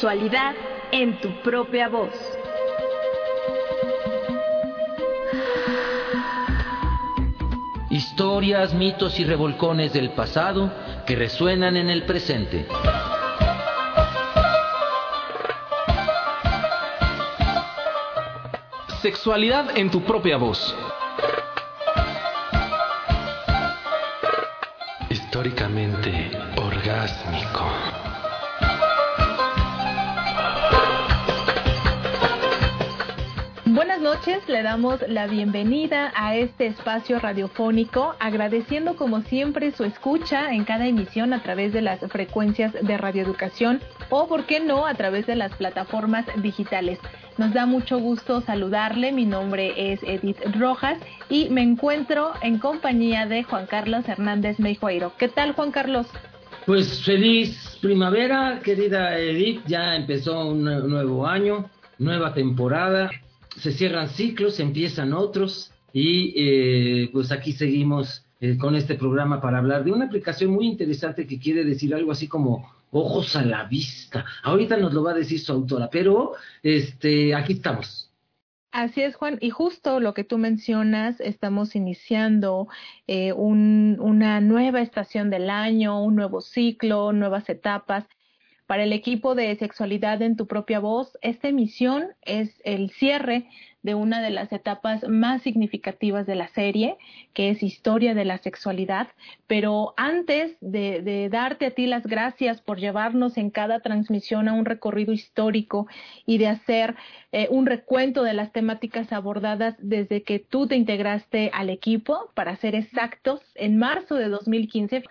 Sexualidad en tu propia voz. Historias, mitos y revolcones del pasado que resuenan en el presente. Sexualidad en tu propia voz. Históricamente orgásmico. Noches, le damos la bienvenida a este espacio radiofónico, agradeciendo como siempre su escucha en cada emisión a través de las frecuencias de radioeducación o, por qué no, a través de las plataformas digitales. Nos da mucho gusto saludarle, mi nombre es Edith Rojas y me encuentro en compañía de Juan Carlos Hernández Meijueiro. ¿Qué tal, Juan Carlos? Pues feliz primavera, querida Edith, ya empezó un nuevo año, nueva temporada se cierran ciclos, empiezan otros y eh, pues aquí seguimos eh, con este programa para hablar de una aplicación muy interesante que quiere decir algo así como ojos a la vista. Ahorita nos lo va a decir su autora, pero este aquí estamos. Así es, Juan. Y justo lo que tú mencionas, estamos iniciando eh, un, una nueva estación del año, un nuevo ciclo, nuevas etapas. Para el equipo de Sexualidad en tu propia voz, esta emisión es el cierre de una de las etapas más significativas de la serie, que es Historia de la Sexualidad. Pero antes de, darte a ti las gracias por llevarnos en cada transmisión a un recorrido histórico y de hacer eh, un recuento de las temáticas abordadas desde que tú te integraste al equipo, para ser exactos, en marzo de 2015,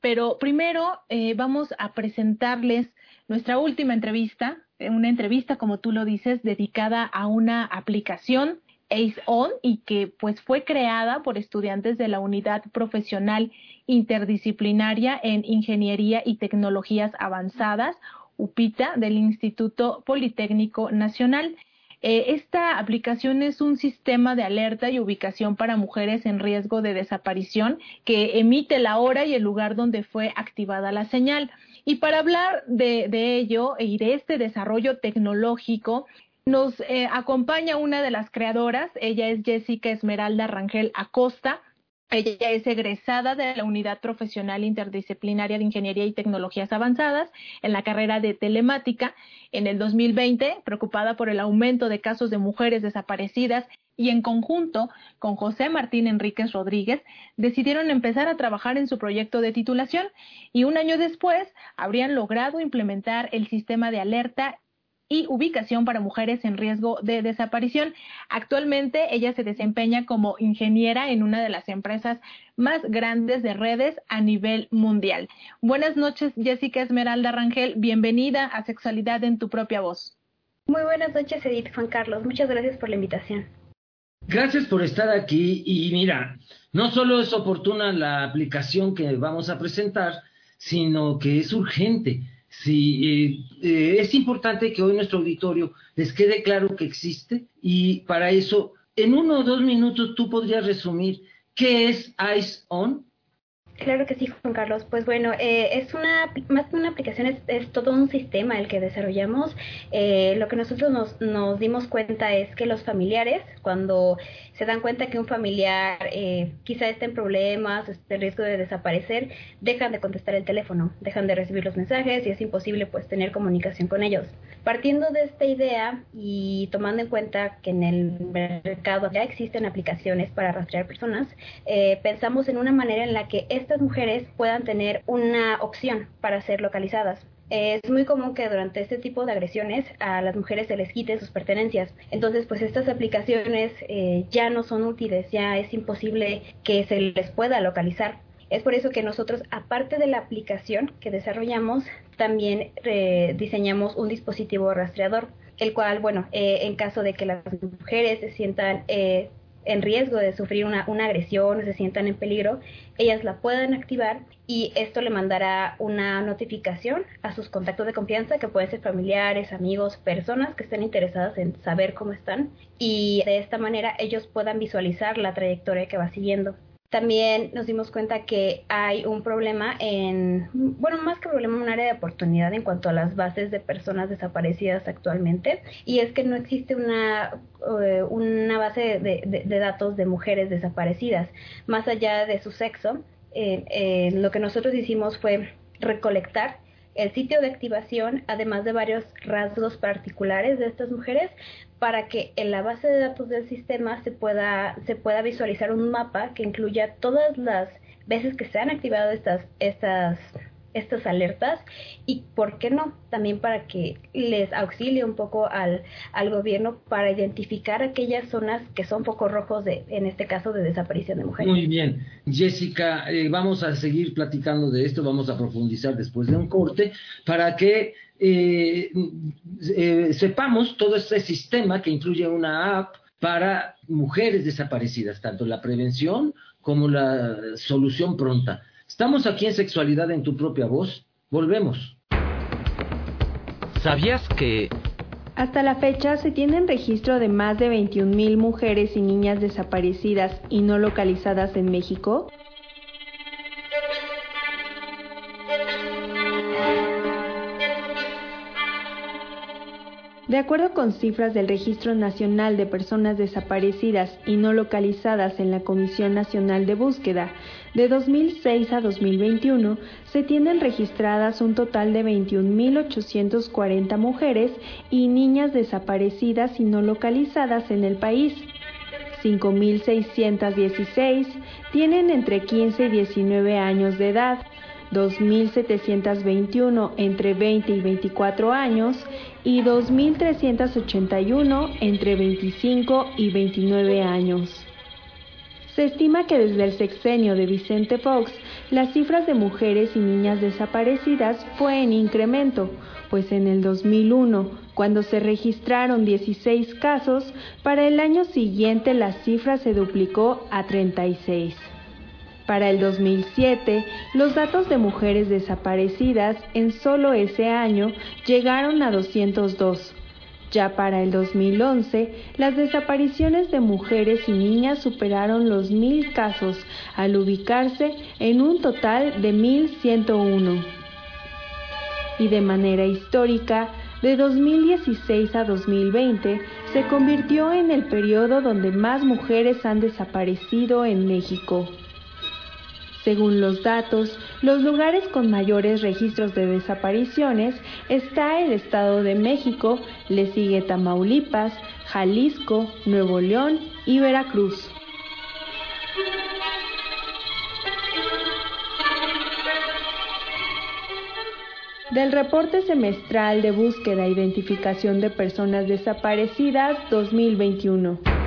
pero primero eh, vamos a presentarles nuestra última entrevista, eh, una entrevista, como tú lo dices, dedicada a una aplicación ACE On y que pues fue creada por estudiantes de la Unidad Profesional Interdisciplinaria en Ingeniería y Tecnologías Avanzadas, UPITA, del Instituto Politécnico Nacional. Eh, esta aplicación es un sistema de alerta y ubicación para mujeres en riesgo de desaparición que emite la hora y el lugar donde fue activada la señal. Y para hablar de, ello y de este desarrollo tecnológico, nos eh, acompaña una de las creadoras, ella es Jessica Esmeralda Rangel Acosta, ella es egresada de la Unidad Profesional Interdisciplinaria de Ingeniería y Tecnologías Avanzadas en la carrera de Telemática. En el 2020, preocupada por el aumento de casos de mujeres desaparecidas y en conjunto con José Martín Enríquez Rodríguez, decidieron empezar a trabajar en su proyecto de titulación y un año después habrían logrado implementar el sistema de alerta y ubicación para mujeres en riesgo de desaparición. Actualmente ella se desempeña como ingeniera en una de las empresas más grandes de redes a nivel mundial. Buenas noches, Jessica Esmeralda Rangel. Bienvenida a Sexualidad en tu propia voz. Muy buenas noches, Edith Juan Carlos. Muchas gracias por la invitación. Gracias por estar aquí y mira, no solo es oportuna la aplicación que vamos a presentar, sino que es urgente Sí, eh, es importante que hoy nuestro auditorio les quede claro que existe y para eso, en uno o dos minutos, tú podrías resumir qué es Ice On. Claro que sí, Juan Carlos. Pues bueno, eh, es una, más que una aplicación, es, todo un sistema el que desarrollamos. Eh, lo que nosotros nos, dimos cuenta es que los familiares, cuando se dan cuenta que un familiar eh, quizá esté en problemas, esté en riesgo de desaparecer, dejan de contestar el teléfono, dejan de recibir los mensajes y es imposible pues tener comunicación con ellos. Partiendo de esta idea y tomando en cuenta que en el mercado ya existen aplicaciones para rastrear personas, pensamos en una manera en la que estas mujeres puedan tener una opción para ser localizadas. Es muy común que durante este tipo de agresiones a las mujeres se les quiten sus pertenencias. Entonces, pues estas aplicaciones eh, ya no son útiles, ya es imposible que se les pueda localizar. Es por eso que nosotros, aparte de la aplicación que desarrollamos, también eh, diseñamos un dispositivo rastreador, el cual, bueno, eh, en caso de que las mujeres se sientan en riesgo de sufrir una, una agresión o se sientan en peligro, ellas la puedan activar y esto le mandará una notificación a sus contactos de confianza que pueden ser familiares, amigos, personas que estén interesadas en saber cómo están y de esta manera ellos puedan visualizar la trayectoria que va siguiendo. También nos dimos cuenta que hay un problema en, bueno, más que problema, un área de oportunidad en cuanto a las bases de personas desaparecidas actualmente, y es que no existe una, eh, una base de, datos de mujeres desaparecidas, más allá de su sexo. Eh, eh, lo que nosotros hicimos fue recolectar el sitio de activación, además de varios rasgos particulares de estas mujeres, para que en la base de datos del sistema se pueda, se pueda visualizar un mapa que incluya todas las veces que se han activado estas, estas estas alertas y, ¿por qué no? También para que les auxilie un poco al, al gobierno para identificar aquellas zonas que son focos rojos, de, en este caso, de desaparición de mujeres. Muy bien. Jessica, eh, vamos a seguir platicando de esto, vamos a profundizar después de un corte para que eh, eh, sepamos todo este sistema que incluye una app para mujeres desaparecidas, tanto la prevención como la solución pronta. Estamos aquí en Sexualidad en tu propia voz. Volvemos. ¿Sabías que... Hasta la fecha se tienen registro de más de 21.000 mujeres y niñas desaparecidas y no localizadas en México? De acuerdo con cifras del Registro Nacional de Personas Desaparecidas y No Localizadas en la Comisión Nacional de Búsqueda, de 2006 a 2021 se tienen registradas un total de 21.840 mujeres y niñas desaparecidas y no localizadas en el país. 5.616 tienen entre 15 y 19 años de edad, 2.721 entre 20 y 24 años y 2.381 entre 25 y 29 años. Se estima que desde el sexenio de Vicente Fox, las cifras de mujeres y niñas desaparecidas fue en incremento, pues en el 2001, cuando se registraron 16 casos, para el año siguiente la cifra se duplicó a 36. Para el 2007, los datos de mujeres desaparecidas en solo ese año llegaron a 202. Ya para el 2011, las desapariciones de mujeres y niñas superaron los mil casos al ubicarse en un total de 1.101. Y de manera histórica, de 2016 a 2020 se convirtió en el periodo donde más mujeres han desaparecido en México. Según los datos, los lugares con mayores registros de desapariciones está el Estado de México, le sigue Tamaulipas, Jalisco, Nuevo León y Veracruz. Del reporte semestral de búsqueda e identificación de personas desaparecidas 2021.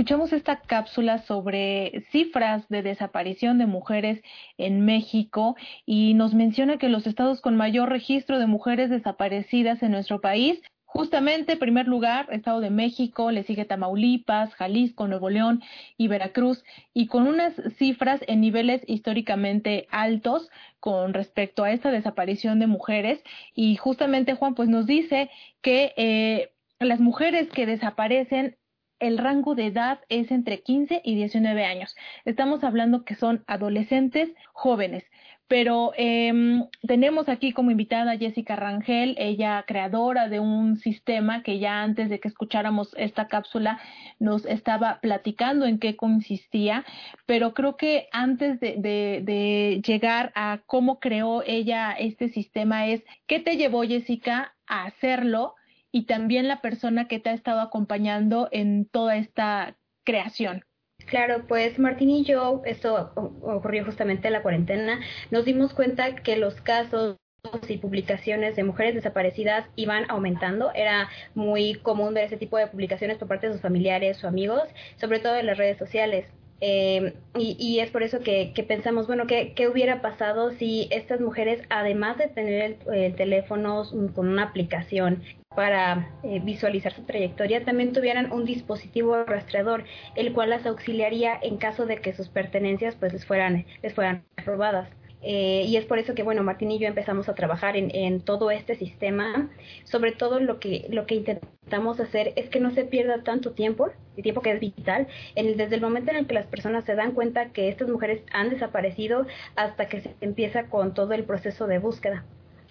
Escuchamos esta cápsula sobre cifras de desaparición de mujeres en México y nos menciona que los estados con mayor registro de mujeres desaparecidas en nuestro país Justamente, en primer lugar, Estado de México, le sigue Tamaulipas, Jalisco, Nuevo León y Veracruz, y con unas cifras en niveles históricamente altos con respecto a esta desaparición de mujeres. Y justamente, Juan, pues nos dice que eh, las mujeres que desaparecen el rango de edad es entre 15 y 19 años. Estamos hablando que son adolescentes jóvenes. Pero em, tenemos aquí como invitada a Jessica Rangel, ella creadora de un sistema que ya antes de que escucháramos esta cápsula nos estaba platicando en qué consistía, pero creo que antes de, de llegar a cómo creó ella este sistema es, ¿qué te llevó Jessica a hacerlo? Y también la persona que te ha estado acompañando en toda esta creación. Claro, pues Martín y yo, esto ocurrió justamente en la cuarentena, nos dimos cuenta que los casos y publicaciones de mujeres desaparecidas iban aumentando. Era muy común ver ese tipo de publicaciones por parte de sus familiares o amigos, sobre todo en las redes sociales. Eh, y, es por eso que, pensamos, bueno, ¿qué, ¿qué, hubiera pasado si estas mujeres, además de tener el teléfono con una aplicación para eh, visualizar su trayectoria, también tuvieran un dispositivo rastreador, el cual las auxiliaría en caso de que sus pertenencias pues les fueran, les fueran robadas. Eh, y es por eso que, bueno, Martín y yo empezamos a trabajar en, en, todo este sistema. Sobre todo lo que, lo que intentamos hacer es que no se pierda tanto tiempo, el tiempo que es vital, en, desde el momento en el que las personas se dan cuenta que estas mujeres han desaparecido hasta que se empieza con todo el proceso de búsqueda.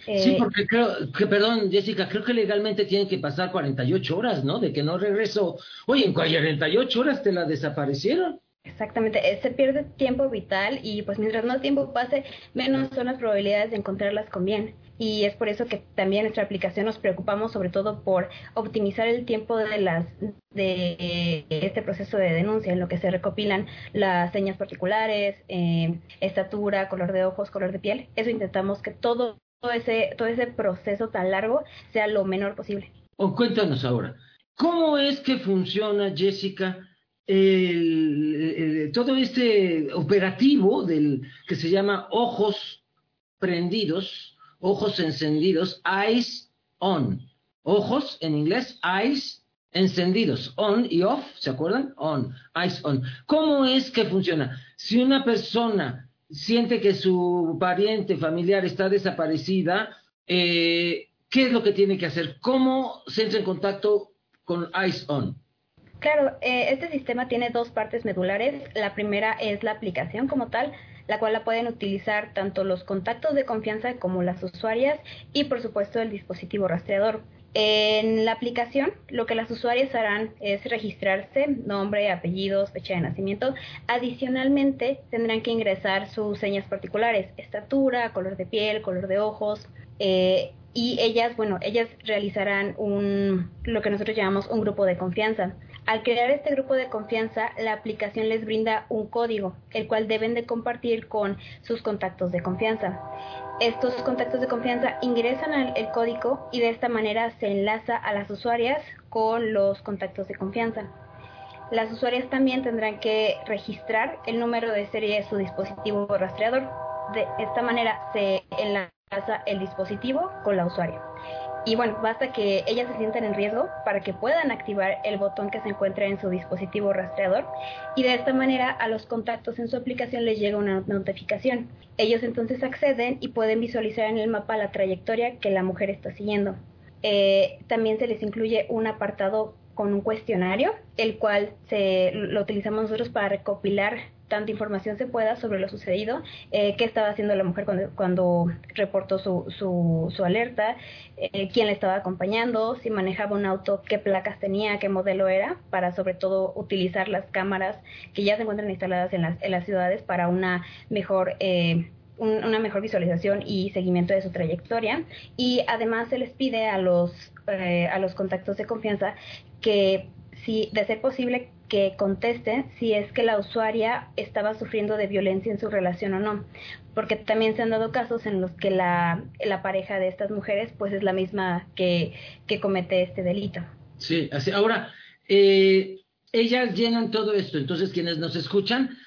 sí, porque creo que, perdón, Jessica, creo que legalmente tienen que pasar 48 horas, ¿no? De que no regreso. Oye, en 48 horas te la desaparecieron. Exactamente, eh, se pierde tiempo vital y pues mientras más tiempo pase, menos son las probabilidades de encontrarlas con bien. Y es por eso que también nuestra aplicación nos preocupamos sobre todo por optimizar el tiempo de las de este proceso de denuncia en lo que se recopilan las señas particulares, eh, estatura, color de ojos, color de piel. Eso intentamos que todo, ese todo ese proceso tan largo sea lo menor posible. Oh, cuéntanos ahora, ¿cómo es que funciona, Jessica? Todo este operativo del que se llama ojos prendidos, ojos encendidos, eyes on. Ojos en inglés, eyes encendidos, on y off, ¿se acuerdan? On, eyes on. ¿Cómo es que funciona? Si una persona siente que su pariente familiar está desaparecida, eh, ¿qué es lo que tiene que hacer? ¿Cómo se entra en contacto con eyes on? Claro, eh, este sistema tiene dos partes medulares. La primera es la aplicación como tal, la cual la pueden utilizar tanto los contactos de confianza como las usuarias y por supuesto el dispositivo rastreador. En la aplicación, lo que las usuarias harán es registrarse, nombre, apellidos, fecha de nacimiento. Adicionalmente, tendrán que ingresar sus señas particulares, estatura, color de piel, color de ojos. Eh, y ellas, bueno, ellas realizarán un, lo que nosotros llamamos un grupo de confianza. Al crear este grupo de confianza, la aplicación les brinda un código, el cual deben de compartir con sus contactos de confianza. Estos contactos de confianza ingresan al el código y de esta manera se enlaza a las usuarias con los contactos de confianza. Las usuarias también tendrán que registrar el número de serie de su dispositivo rastreador. De esta manera se enlaza el dispositivo con la usuaria. Y bueno, basta que ellas se sientan en riesgo para que puedan activar el botón que se encuentra en su dispositivo rastreador y de esta manera a los contactos en su aplicación les llega una notificación. Ellos entonces acceden y pueden visualizar en el mapa la trayectoria que la mujer está siguiendo. Eh, también se les incluye un apartado con un cuestionario, el cual se, lo utilizamos nosotros para recopilar tanta información se pueda sobre lo sucedido, eh, qué estaba haciendo la mujer cuando, cuando reportó su, su, su alerta, eh, quién le estaba acompañando, si manejaba un auto, qué placas tenía, qué modelo era, para sobre todo utilizar las cámaras que ya se encuentran instaladas en las, en las ciudades para una mejor... Eh, una mejor visualización y seguimiento de su trayectoria. Y además se les pide a los eh, a los contactos de confianza que si de ser posible que conteste si es que la usuaria estaba sufriendo de violencia en su relación o no, porque también se han dado casos en los que la, la pareja de estas mujeres pues es la misma que, que comete este delito. Sí, así. Ahora, eh, ellas llenan todo esto, entonces quienes nos escuchan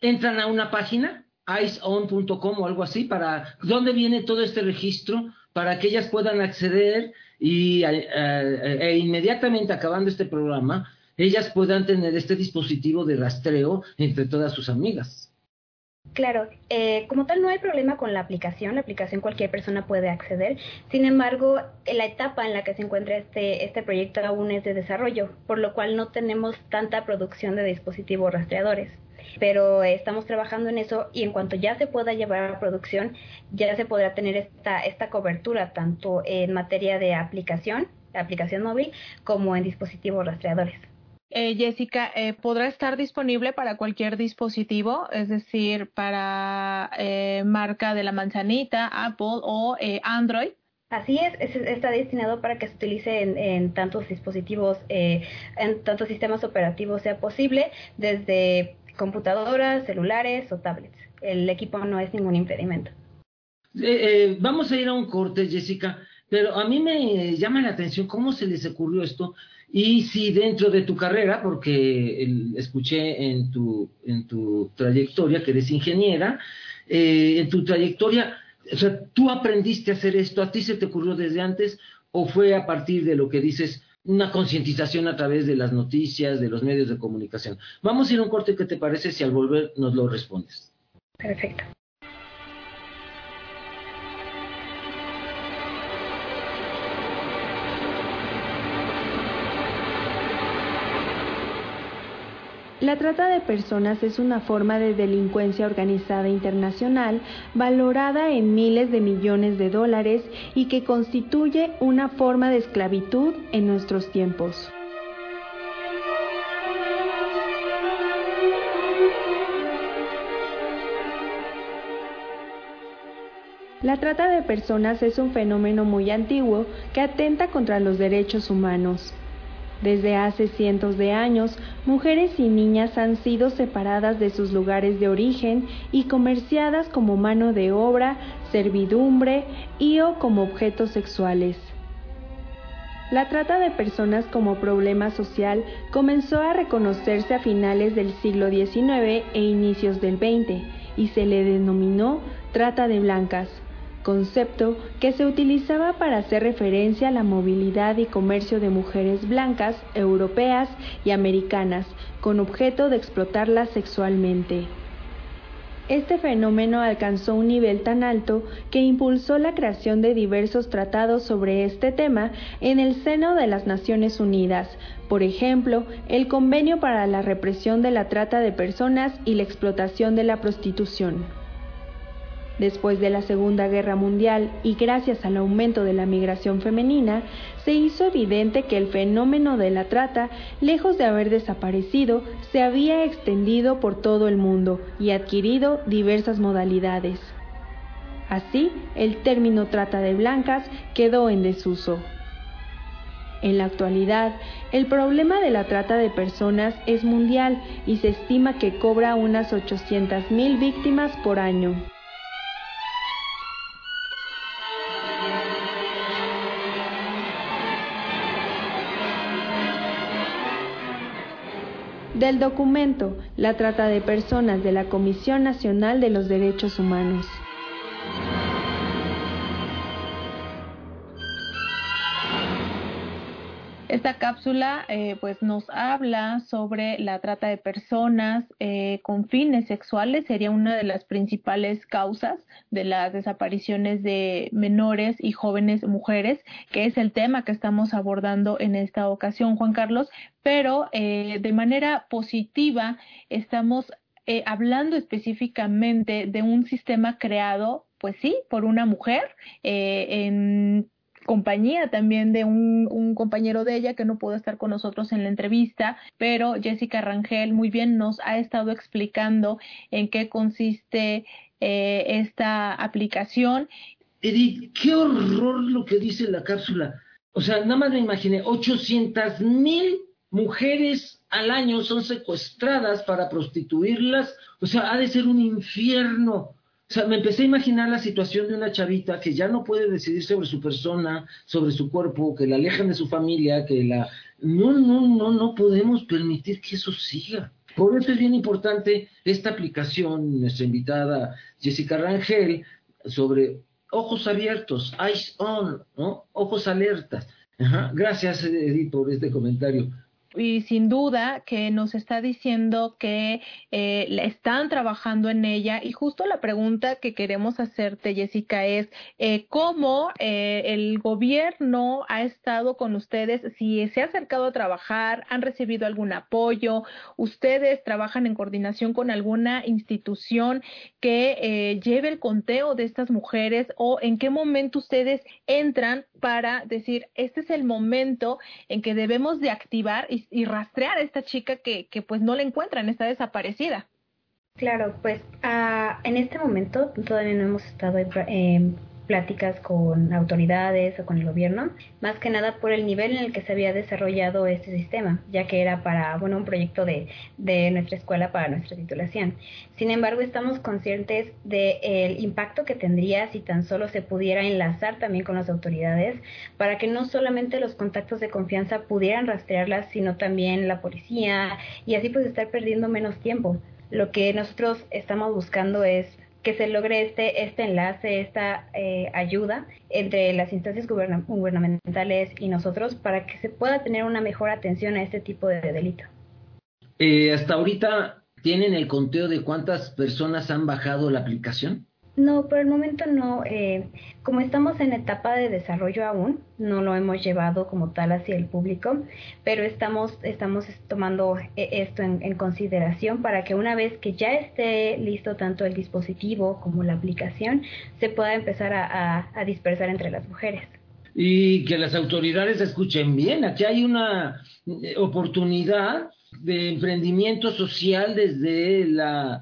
entran a una página, iceon.com o algo así, para dónde viene todo este registro para que ellas puedan acceder y eh, eh, e inmediatamente acabando este programa, ellas puedan tener este dispositivo de rastreo entre todas sus amigas. Claro, eh, como tal no hay problema con la aplicación, la aplicación cualquier persona puede acceder, sin embargo la etapa en la que se encuentra este, este proyecto aún es de desarrollo, por lo cual no tenemos tanta producción de dispositivos rastreadores pero estamos trabajando en eso y en cuanto ya se pueda llevar a producción, ya se podrá tener esta, esta cobertura tanto en materia de aplicación, aplicación móvil, como en dispositivos rastreadores. Eh, Jessica, eh, ¿podrá estar disponible para cualquier dispositivo? Es decir, para eh, marca de la manzanita, Apple o eh, Android. Así es, está destinado para que se utilice en, en tantos dispositivos, eh, en tantos sistemas operativos sea posible, desde computadoras, celulares o tablets. El equipo no es ningún impedimento. Eh, eh, vamos a ir a un corte, Jessica, pero a mí me llama la atención cómo se les ocurrió esto y si dentro de tu carrera, porque escuché en tu, en tu trayectoria que eres ingeniera, eh, en tu trayectoria, o sea, tú aprendiste a hacer esto, a ti se te ocurrió desde antes o fue a partir de lo que dices, una concientización a través de las noticias, de los medios de comunicación. Vamos a ir a un corte, ¿qué te parece si al volver nos lo respondes? Perfecto. La trata de personas es una forma de delincuencia organizada internacional valorada en miles de millones de dólares y que constituye una forma de esclavitud en nuestros tiempos. La trata de personas es un fenómeno muy antiguo que atenta contra los derechos humanos. Desde hace cientos de años, mujeres y niñas han sido separadas de sus lugares de origen y comerciadas como mano de obra, servidumbre y o como objetos sexuales. La trata de personas como problema social comenzó a reconocerse a finales del siglo XIX e inicios del XX y se le denominó trata de blancas concepto que se utilizaba para hacer referencia a la movilidad y comercio de mujeres blancas, europeas y americanas, con objeto de explotarlas sexualmente. Este fenómeno alcanzó un nivel tan alto que impulsó la creación de diversos tratados sobre este tema en el seno de las Naciones Unidas, por ejemplo, el Convenio para la Represión de la Trata de Personas y la Explotación de la Prostitución. Después de la Segunda Guerra Mundial y gracias al aumento de la migración femenina, se hizo evidente que el fenómeno de la trata, lejos de haber desaparecido, se había extendido por todo el mundo y adquirido diversas modalidades. Así, el término trata de blancas quedó en desuso. En la actualidad, el problema de la trata de personas es mundial y se estima que cobra unas 800.000 víctimas por año. Del documento La trata de personas de la Comisión Nacional de los Derechos Humanos. Esta cápsula eh, pues nos habla sobre la trata de personas eh, con fines sexuales, sería una de las principales causas de las desapariciones de menores y jóvenes mujeres, que es el tema que estamos abordando en esta ocasión, Juan Carlos, pero eh, de manera positiva estamos hablando específicamente de un sistema creado, pues sí, por una mujer en compañía también de un, compañero de ella que no pudo estar con nosotros en la entrevista, pero Jessica Rangel muy bien nos ha estado explicando en qué consiste eh, esta aplicación. Edith, qué horror lo que dice la cápsula. O sea, nada más me imaginé, 800 mil mujeres al año son secuestradas para prostituirlas. O sea, ha de ser un infierno. O sea, me empecé a imaginar la situación de una chavita que ya no puede decidir sobre su persona, sobre su cuerpo, que la alejan de su familia, que la... No, no, no, no podemos permitir que eso siga. Por eso es bien importante esta aplicación, nuestra invitada Jessica Rangel, sobre ojos abiertos, eyes on, ¿no? Ojos alertas. Gracias, Edith, por este comentario y sin duda que nos está diciendo que eh, están trabajando en ella. Y justo la pregunta que queremos hacerte Jessica es eh, cómo eh, el gobierno ha estado con ustedes si se ha acercado a trabajar han recibido algún apoyo ustedes trabajan en coordinación con alguna institución que lleve el conteo de estas mujeres o en qué momento ustedes entran para decir este es el momento en que debemos de activar y, rastrear a esta chica que, que pues no la encuentran, está desaparecida. Claro, pues ah, en este momento todavía no hemos estado eh, pláticas con autoridades o con el gobierno, más que nada por el nivel en el que se había desarrollado este sistema, ya que era para, bueno, un proyecto de, de nuestra escuela para nuestra titulación. Sin embargo, estamos conscientes del impacto que tendría si tan solo se pudiera enlazar también con las autoridades, para que no solamente los contactos de confianza pudieran rastrearlas, sino también la policía, y así pues estar perdiendo menos tiempo. Lo que nosotros estamos buscando es que se logre este, este enlace, esta eh, ayuda entre las instancias gubernamentales y nosotros para que se pueda tener una mejor atención a este tipo de delito. Eh, hasta ahorita, ¿tienen el conteo de cuántas personas han bajado la aplicación? No, por el momento no. Eh, como estamos en etapa de desarrollo aún, no lo hemos llevado como tal hacia el público, pero estamos, estamos tomando eh, esto en, consideración para que una vez que ya esté listo tanto el dispositivo como la aplicación, se pueda empezar a, a dispersar entre las mujeres. Y que las autoridades escuchen bien, aquí hay una eh, oportunidad de emprendimiento social desde la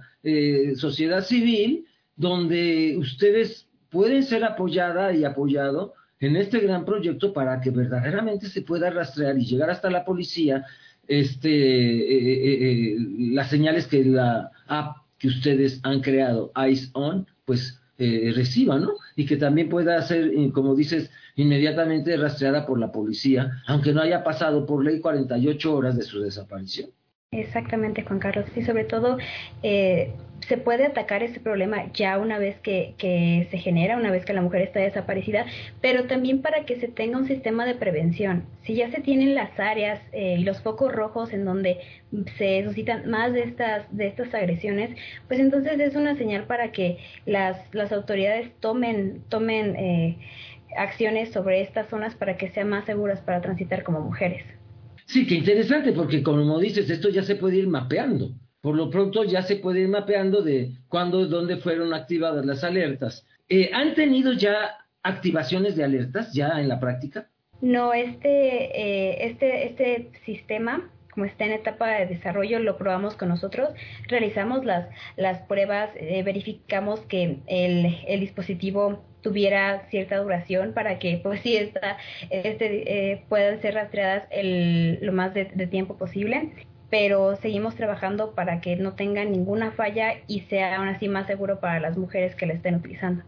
sociedad civil donde ustedes pueden ser apoyada y apoyado en este gran proyecto para que verdaderamente se pueda rastrear y llegar hasta la policía este eh, eh, eh, las señales que la app que ustedes han creado Eyes On pues reciba, ¿no? Y que también pueda ser, como dices, inmediatamente rastreada por la policía, aunque no haya pasado por ley 48 horas de su desaparición. Exactamente, Juan Carlos. Y sobre todo, eh, se puede atacar ese problema ya una vez que, que, se genera, una vez que la mujer está desaparecida, pero también para que se tenga un sistema de prevención. Si ya se tienen las áreas eh, y los focos rojos en donde se suscitan más de estas, de estas agresiones, pues entonces es una señal para que las, las autoridades tomen, tomen eh, acciones sobre estas zonas para que sean más seguras para transitar como mujeres. Sí, qué interesante, porque como dices, esto ya se puede ir mapeando. Por lo pronto ya se puede ir mapeando de cuándo, dónde fueron activadas las alertas. Eh, ¿Han tenido ya activaciones de alertas ya en la práctica? No, este, eh, este, este sistema como está en etapa de desarrollo, lo probamos con nosotros, realizamos las, las pruebas, eh, verificamos que el, el, dispositivo tuviera cierta duración para que pues sí esta, este, eh, puedan ser rastreadas el, lo más de, de tiempo posible pero seguimos trabajando para que no tenga ninguna falla y sea aún así más seguro para las mujeres que la estén utilizando.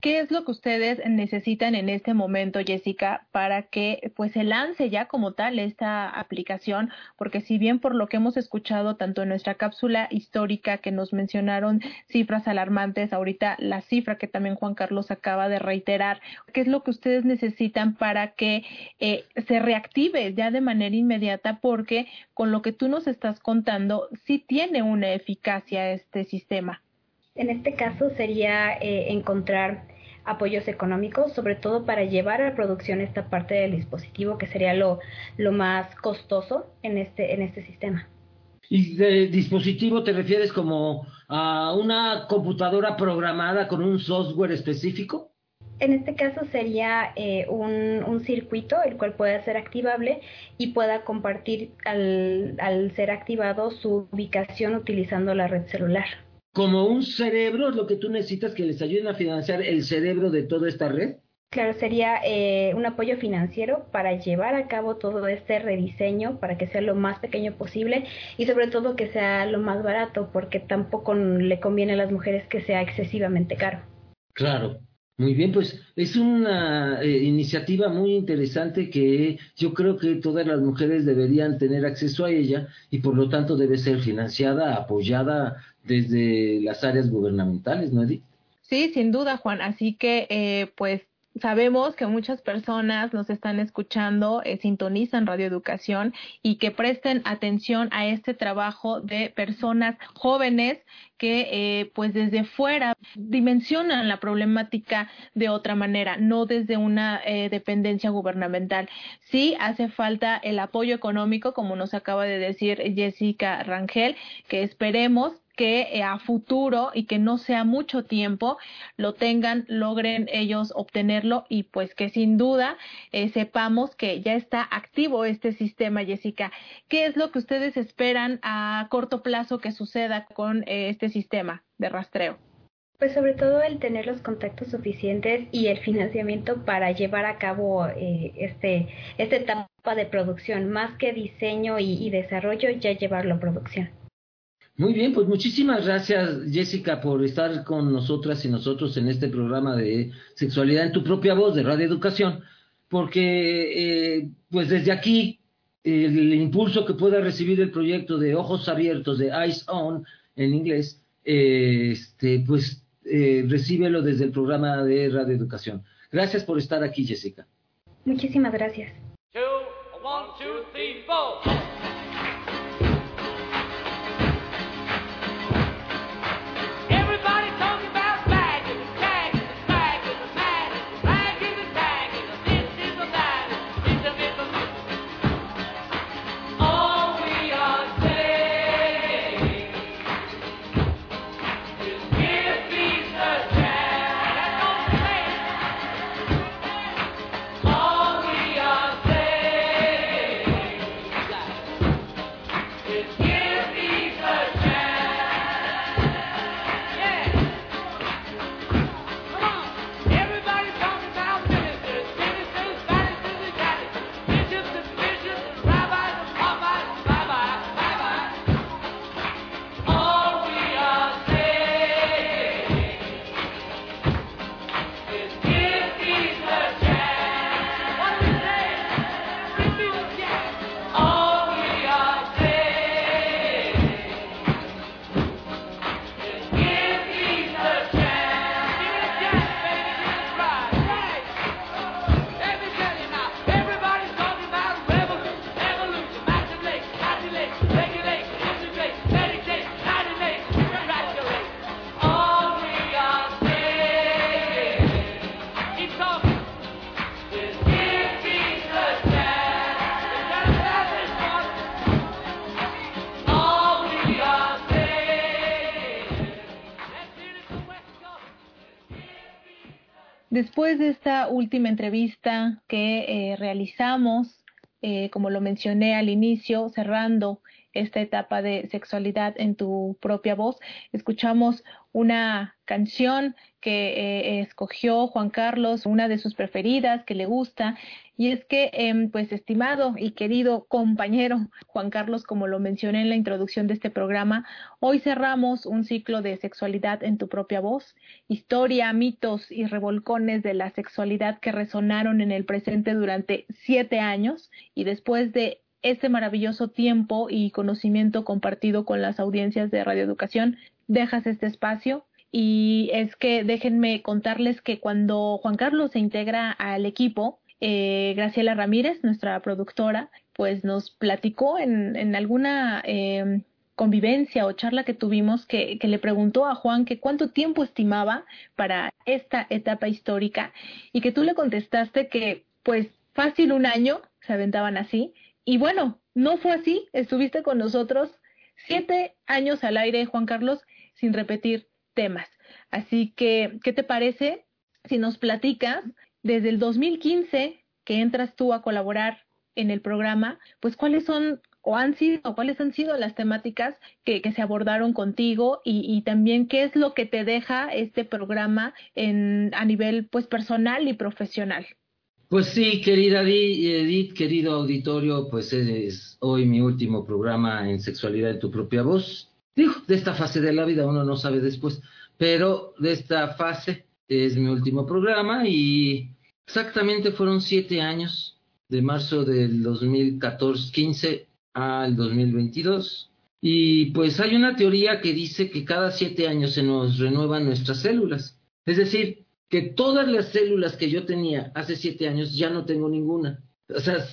¿Qué es lo que ustedes necesitan en este momento, Jessica, para que pues se lance ya como tal esta aplicación? Porque si bien por lo que hemos escuchado tanto en nuestra cápsula histórica que nos mencionaron cifras alarmantes, ahorita la cifra que también Juan Carlos acaba de reiterar, ¿qué es lo que ustedes necesitan para que eh, se reactive ya de manera inmediata? Porque con lo que tú nos estás contando, sí tiene una eficacia este sistema. En este caso sería eh, encontrar apoyos económicos, sobre todo para llevar a producción esta parte del dispositivo, que sería lo, lo más costoso en este, en este sistema. ¿Y de dispositivo te refieres como a una computadora programada con un software específico? En este caso sería eh, un, un, circuito el cual pueda ser activable y pueda compartir al, al ser activado su ubicación utilizando la red celular como un cerebro, es lo que tú necesitas que les ayuden a financiar el cerebro de toda esta red. Claro, sería eh, un apoyo financiero para llevar a cabo todo este rediseño, para que sea lo más pequeño posible y sobre todo que sea lo más barato, porque tampoco le conviene a las mujeres que sea excesivamente caro. Claro, muy bien, pues es una eh, iniciativa muy interesante que yo creo que todas las mujeres deberían tener acceso a ella y por lo tanto debe ser financiada, apoyada desde las áreas gubernamentales, ¿no, Edith? Sí, sin duda, Juan. Así que, eh, pues, sabemos que muchas personas nos están escuchando, eh, sintonizan Radio Educación y que presten atención a este trabajo de personas jóvenes que eh, pues desde fuera dimensionan la problemática de otra manera, no desde una eh, dependencia gubernamental. Sí hace falta el apoyo económico, como nos acaba de decir Jessica Rangel, que esperemos que eh, a futuro y que no sea mucho tiempo lo tengan, logren ellos obtenerlo y pues que sin duda eh, sepamos que ya está activo este sistema, Jessica. ¿Qué es lo que ustedes esperan a corto plazo que suceda con eh, este sistema de rastreo? Pues sobre todo el tener los contactos suficientes y el financiamiento para llevar a cabo este, esta etapa de producción, más que diseño y desarrollo, ya llevarlo a producción. Muy bien, pues muchísimas gracias Jessica por estar con nosotras y nosotros en este programa de sexualidad en tu propia voz de Radio Educación, porque eh, pues desde aquí el impulso que pueda recibir el proyecto de Ojos Abiertos, de Eyes On en inglés, eh, este, pues eh, recíbelo desde el programa de Radio Educación. Gracias por estar aquí, Jessica. Muchísimas gracias. Después de esta última entrevista que eh, realizamos, eh, como lo mencioné al inicio, cerrando esta etapa de sexualidad en tu propia voz, escuchamos una canción que eh, escogió Juan Carlos, una de sus preferidas que le gusta, y es que, em, pues, estimado y querido compañero Juan Carlos, como lo mencioné en la introducción de este programa, hoy cerramos un ciclo de sexualidad en tu propia voz, historia, mitos y revolcones de la sexualidad que resonaron en el presente durante siete años, y después de este maravilloso tiempo y conocimiento compartido con las audiencias de radioeducación, dejas este espacio y es que déjenme contarles que cuando Juan Carlos se integra al equipo, eh, Graciela Ramírez, nuestra productora, pues nos platicó en, en alguna eh, convivencia o charla que tuvimos que, que, le preguntó a Juan que cuánto tiempo estimaba para esta etapa histórica y que tú le contestaste que pues fácil un año, se aventaban así. Y bueno, no fue así, estuviste con nosotros siete años al aire, Juan Carlos, sin repetir temas. Así que, ¿qué te parece si nos platicas desde el 2015 que entras tú a colaborar en el programa, pues cuáles son o han sido o cuáles han sido las temáticas que, se abordaron contigo y, y, también qué es lo que te deja este programa en, a nivel pues personal y profesional. Pues sí, querida Edith, querido auditorio, pues es hoy mi último programa en Sexualidad en tu propia voz. Digo, de esta fase de la vida uno no sabe después, pero de esta fase es mi último programa y exactamente fueron siete años, de marzo del 2014, 15 al 2022. Y pues hay una teoría que dice que cada siete años se nos renuevan nuestras células. Es decir, que todas las células que yo tenía hace siete años ya no tengo ninguna. O sea,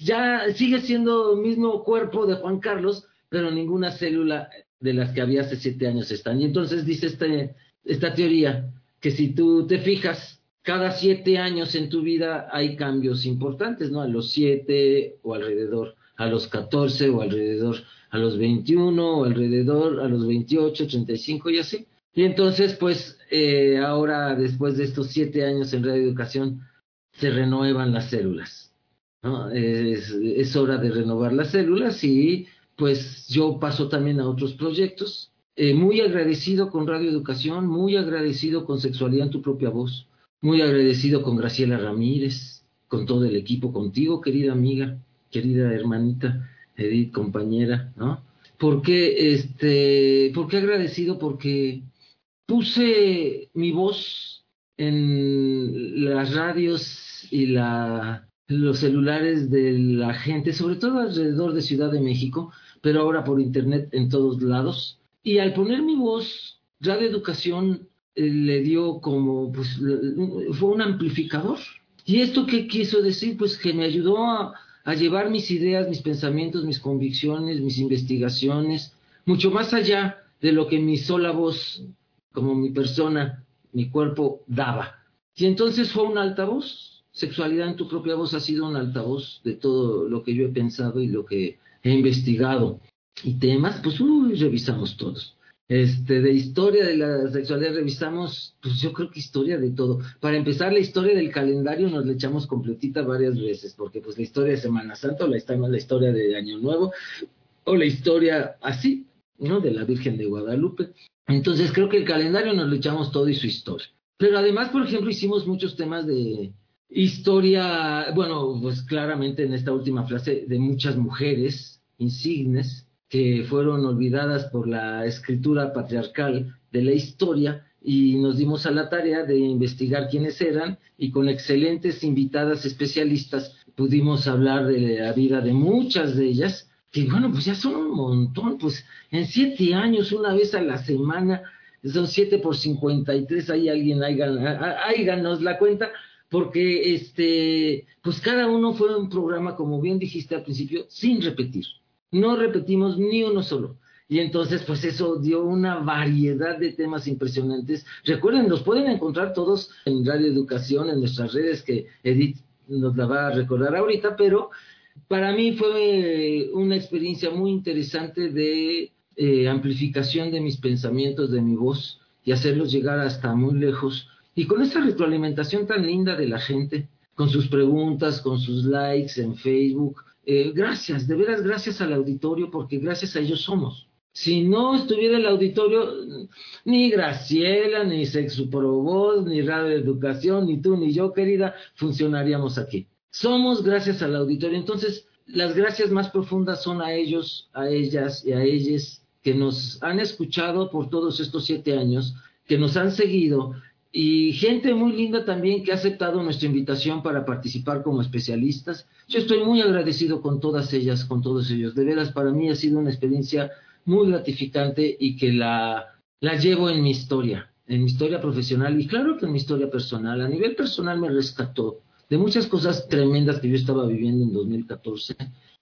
ya sigue siendo el mismo cuerpo de Juan Carlos, pero ninguna célula de las que había hace siete años están. Y entonces dice este, esta teoría que si tú te fijas, cada siete años en tu vida hay cambios importantes, ¿no? A los siete o alrededor, a los catorce o alrededor, a los veintiuno o alrededor, a los veintiocho, treinta y cinco y así. Y entonces, pues, eh, ahora, después de estos siete años en radioeducación, se renuevan las células. ¿no? Es, es hora de renovar las células y pues yo paso también a otros proyectos. Eh, muy agradecido con Radio Educación, muy agradecido con Sexualidad en tu propia voz, muy agradecido con Graciela Ramírez, con todo el equipo, contigo, querida amiga, querida hermanita, Edith, compañera, ¿no? ¿Por qué, este, ¿Por qué agradecido? Porque puse mi voz en las radios y la, los celulares de la gente, sobre todo alrededor de Ciudad de México, pero ahora por internet en todos lados. Y al poner mi voz, Radio Educación eh, le dio como, pues, fue un amplificador. ¿Y esto qué quiso decir? Pues que me ayudó a, a llevar mis ideas, mis pensamientos, mis convicciones, mis investigaciones, mucho más allá de lo que mi sola voz, como mi persona, mi cuerpo daba. Y entonces fue un altavoz. Sexualidad en tu propia voz ha sido un altavoz de todo lo que yo he pensado y lo que he investigado y temas, pues uy, revisamos todos. Este, de historia de la sexualidad revisamos, pues yo creo que historia de todo. Para empezar, la historia del calendario nos la echamos completita varias veces, porque pues la historia de Semana Santa, o la, la historia de Año Nuevo, o la historia así, ¿no? De la Virgen de Guadalupe. Entonces creo que el calendario nos lo echamos todo y su historia. Pero además, por ejemplo, hicimos muchos temas de historia, bueno, pues claramente en esta última frase, de muchas mujeres, insignes que fueron olvidadas por la escritura patriarcal de la historia y nos dimos a la tarea de investigar quiénes eran y con excelentes invitadas especialistas pudimos hablar de la vida de muchas de ellas, que bueno, pues ya son un montón, pues en siete años, una vez a la semana, son siete por cincuenta y tres, ahí alguien, háganos la cuenta, porque este, pues cada uno fue un programa, como bien dijiste al principio, sin repetir no repetimos ni uno solo. Y entonces, pues eso dio una variedad de temas impresionantes. Recuerden, los pueden encontrar todos en Radio Educación, en nuestras redes, que Edith nos la va a recordar ahorita, pero para mí fue una experiencia muy interesante de eh, amplificación de mis pensamientos, de mi voz, y hacerlos llegar hasta muy lejos Y con esa retroalimentación tan linda de la gente, con sus preguntas, con sus likes en Facebook, eh, gracias, de veras gracias al auditorio, porque gracias a ellos somos. Si no estuviera el auditorio, ni Graciela, ni Sexo Voz, ni Radio Educación, ni tú, ni yo, querida, funcionaríamos aquí. Somos gracias al auditorio. Entonces, las gracias más profundas son a ellos, a ellas y a ellas que nos han escuchado por todos estos siete años, que nos han seguido y gente muy linda también que ha aceptado nuestra invitación para participar como especialistas. Yo estoy muy agradecido con todas ellas, con todos ellos. De veras, para mí ha sido una experiencia muy gratificante y que la, la llevo en mi historia, en mi historia profesional y claro que en mi historia personal. A nivel personal me rescató de muchas cosas tremendas que yo estaba viviendo en 2014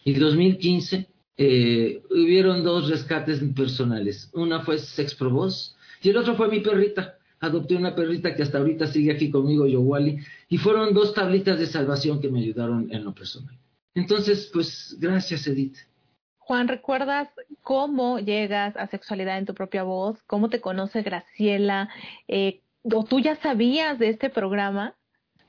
y 2015. Eh, hubieron dos rescates personales. Una fue Sex Pro y el otro fue mi perrita adopté una perrita que hasta ahorita sigue aquí conmigo, Yowali, y fueron dos tablitas de salvación que me ayudaron en lo personal. Entonces, pues, gracias, Edith. Juan, ¿recuerdas cómo llegas a sexualidad en tu propia voz? ¿Cómo te conoce Graciela? Eh, ¿O tú ya sabías de este programa?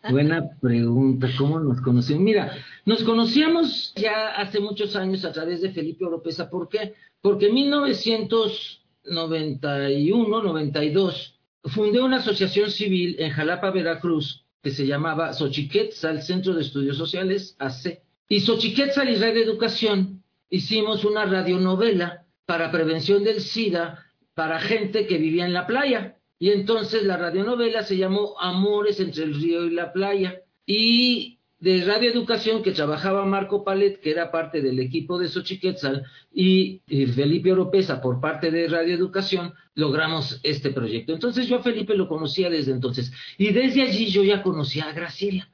Buena pregunta, ¿cómo nos conocimos? Mira, nos conocíamos ya hace muchos años a través de Felipe Oropesa. ¿Por qué? Porque en 1991, 92, fundé una asociación civil en Jalapa, Veracruz, que se llamaba Xochiquetzal Centro de Estudios Sociales, AC. Y Xochiquetzal y Radio Educación hicimos una radionovela para prevención del SIDA para gente que vivía en la playa. Y entonces la radionovela se llamó Amores entre el río y la playa. Y de Radio Educación que trabajaba Marco Palet, que era parte del equipo de Xochiquetzal, y, Felipe Oropesa por parte de Radio Educación, logramos este proyecto. Entonces yo a Felipe lo conocía desde entonces. Y desde allí yo ya conocía a Graciela.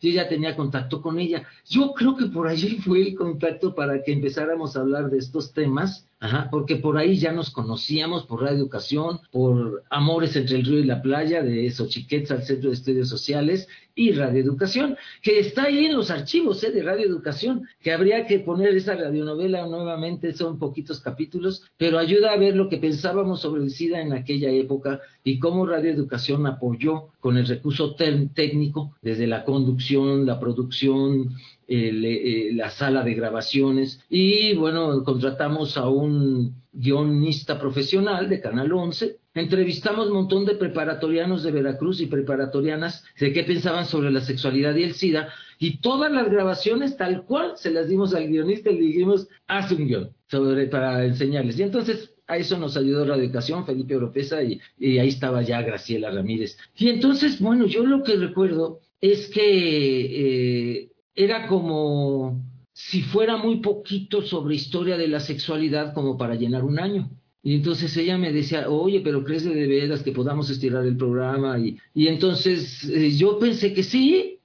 Yo ya tenía contacto con ella. Yo creo que por allí fue el contacto para que empezáramos a hablar de estos temas Ajá, porque por ahí ya nos conocíamos por Radio Educación, por Amores entre el Río y la Playa, de Xochiquetza al Centro de Estudios Sociales y Radio Educación, que está ahí en los archivos ¿eh? de Radio Educación, que habría que poner esa radionovela nuevamente, son poquitos capítulos, pero ayuda a ver lo que pensábamos sobre el SIDA en aquella época y cómo Radio Educación apoyó con el recurso técnico, desde la conducción, la producción, eh, la sala de grabaciones y bueno, contratamos a un guionista profesional de Canal 11, entrevistamos un montón de preparatorianos de Veracruz y preparatorianas de qué pensaban sobre la sexualidad y el SIDA y todas las grabaciones tal cual se las dimos al guionista y le dijimos, haz un guion sobre, para enseñarles. Y entonces a eso nos ayudó Radio Educación, Felipe Oropesa, y, y, ahí estaba ya Graciela Ramírez. Y entonces, bueno, yo lo que recuerdo es que eh, era como si fuera muy poquito sobre historia de la sexualidad como para llenar un año. Y entonces ella me decía, oye, pero ¿crees de veras que podamos estirar el programa? Y, y entonces eh, yo pensé que sí.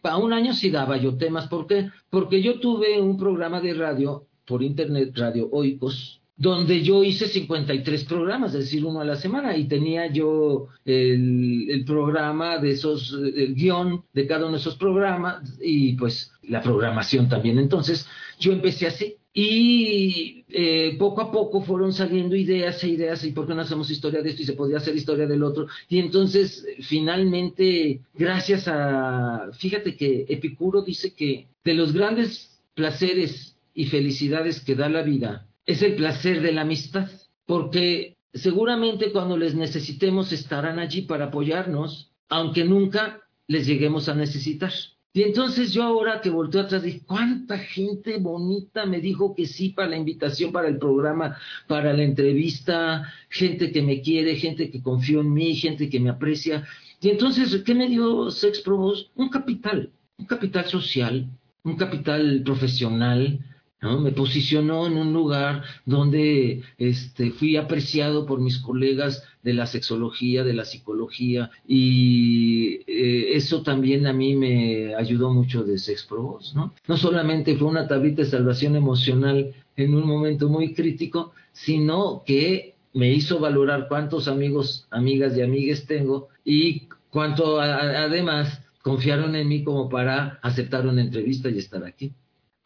Para un año sí daba yo temas. ¿Por qué? Porque yo tuve un programa de radio por internet, Radio Oikos, donde yo hice 53 programas, es decir, uno a la semana, y tenía yo el, programa de esos, el guion de cada uno de esos programas y pues la programación también. Entonces, yo empecé así. Y eh, poco a poco fueron saliendo ideas e ideas, y por qué no hacemos historia de esto y se podía hacer historia del otro. Y entonces, finalmente, gracias a, fíjate que Epicuro dice que de los grandes placeres y felicidades que da la vida, es el placer de la amistad, porque seguramente cuando les necesitemos estarán allí para apoyarnos, aunque nunca les lleguemos a necesitar. Y entonces yo ahora que volteo atrás dije, ¿cuánta gente bonita me dijo que sí para la invitación, para el programa, para la entrevista? Gente que me quiere, gente que confió en mí, gente que me aprecia. Y entonces, ¿qué me dio Sex? Un capital, un capital social, un capital profesional, me posicionó en un lugar donde este, fui apreciado por mis colegas de la sexología, de la psicología, y eh, eso también a mí me ayudó mucho de Sex ¿no? No solamente fue una tablita de salvación emocional en un momento muy crítico, sino que me hizo valorar cuántos amigos, amigas y amigues tengo y cuánto además confiaron en mí como para aceptar una entrevista y estar aquí.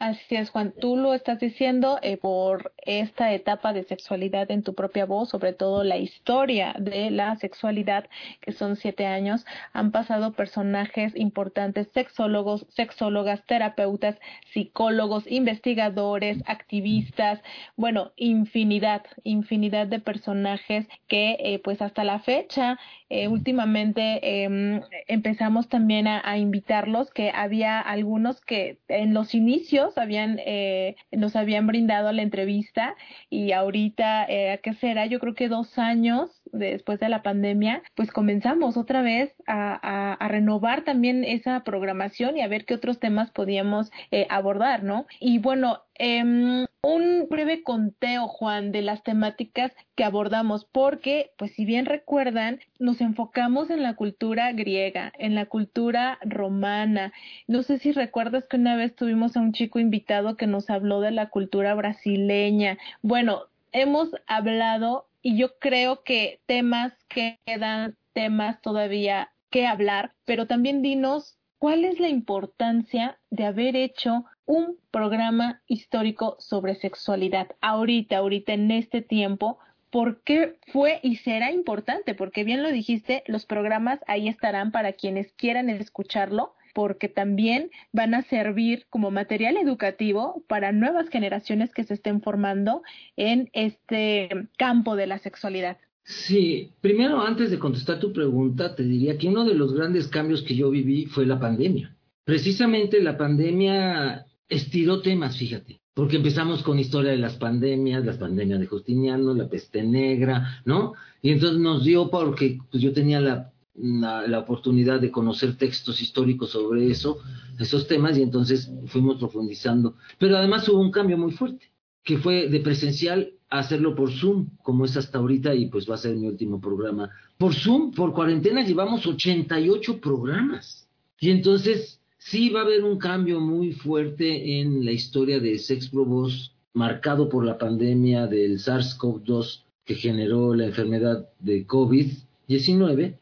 Así es, Juan. Tú lo estás diciendo eh, por esta etapa de sexualidad en tu propia voz, sobre todo la historia de la sexualidad, que son siete años. Han pasado personajes importantes, sexólogos, sexólogas, terapeutas, psicólogos, investigadores, activistas, bueno, infinidad, infinidad de personajes que eh, pues hasta la fecha, eh, últimamente em, empezamos también a, a invitarlos, que había algunos que en los inicios habían, eh, nos habían brindado la entrevista y ahorita, eh, ¿qué será? Yo creo que dos años después de la pandemia, pues comenzamos otra vez a, renovar también esa programación y a ver qué otros temas podíamos eh, abordar, ¿no? Y bueno, eh, un breve conteo, Juan, de las temáticas que abordamos, porque, pues si bien recuerdan, nos enfocamos en la cultura griega, en la cultura romana. No sé si recuerdas que una vez tuvimos a un chico invitado que nos habló de la cultura brasileña. Bueno, hemos hablado y yo creo que temas quedan, temas todavía que hablar, pero también dinos cuál es la importancia de haber hecho un programa histórico sobre sexualidad ahorita, ahorita en este tiempo, ¿por qué fue y será importante? Porque bien lo dijiste, los programas ahí estarán para quienes quieran escucharlo, porque también van a servir como material educativo para nuevas generaciones que se estén formando en este campo de la sexualidad. Sí, primero antes de contestar tu pregunta, te diría que uno de los grandes cambios que yo viví fue la pandemia. Precisamente la pandemia estiró temas, fíjate, porque empezamos con historia de las pandemias, las pandemias de Justiniano, la peste negra, ¿no? Y entonces nos dio porque pues, yo tenía la, la, la, oportunidad de conocer textos históricos sobre eso, esos temas, y entonces fuimos profundizando. Pero además hubo un cambio muy fuerte, que fue de presencial a hacerlo por Zoom, como es hasta ahorita, y pues va a ser mi último programa. Por Zoom, por cuarentena, llevamos 88 programas. Y entonces sí va a haber un cambio muy fuerte en la historia de Sex Voz, marcado por la pandemia del SARS-CoV-2 que generó la enfermedad de COVID-19,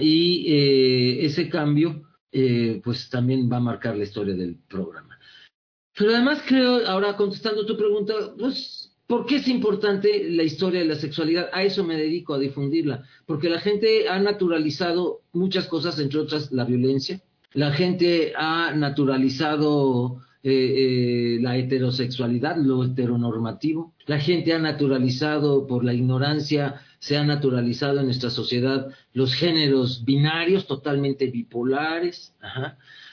y eh, ese cambio eh, pues también va a marcar la historia del programa. Pero además creo, ahora contestando tu pregunta, pues, ¿por qué es importante la historia de la sexualidad? A eso me dedico, a difundirla, porque la gente ha naturalizado muchas cosas, entre otras la violencia, la gente ha naturalizado eh, la heterosexualidad, lo heteronormativo. La gente ha naturalizado por la ignorancia, se ha naturalizado en nuestra sociedad los géneros binarios, totalmente bipolares.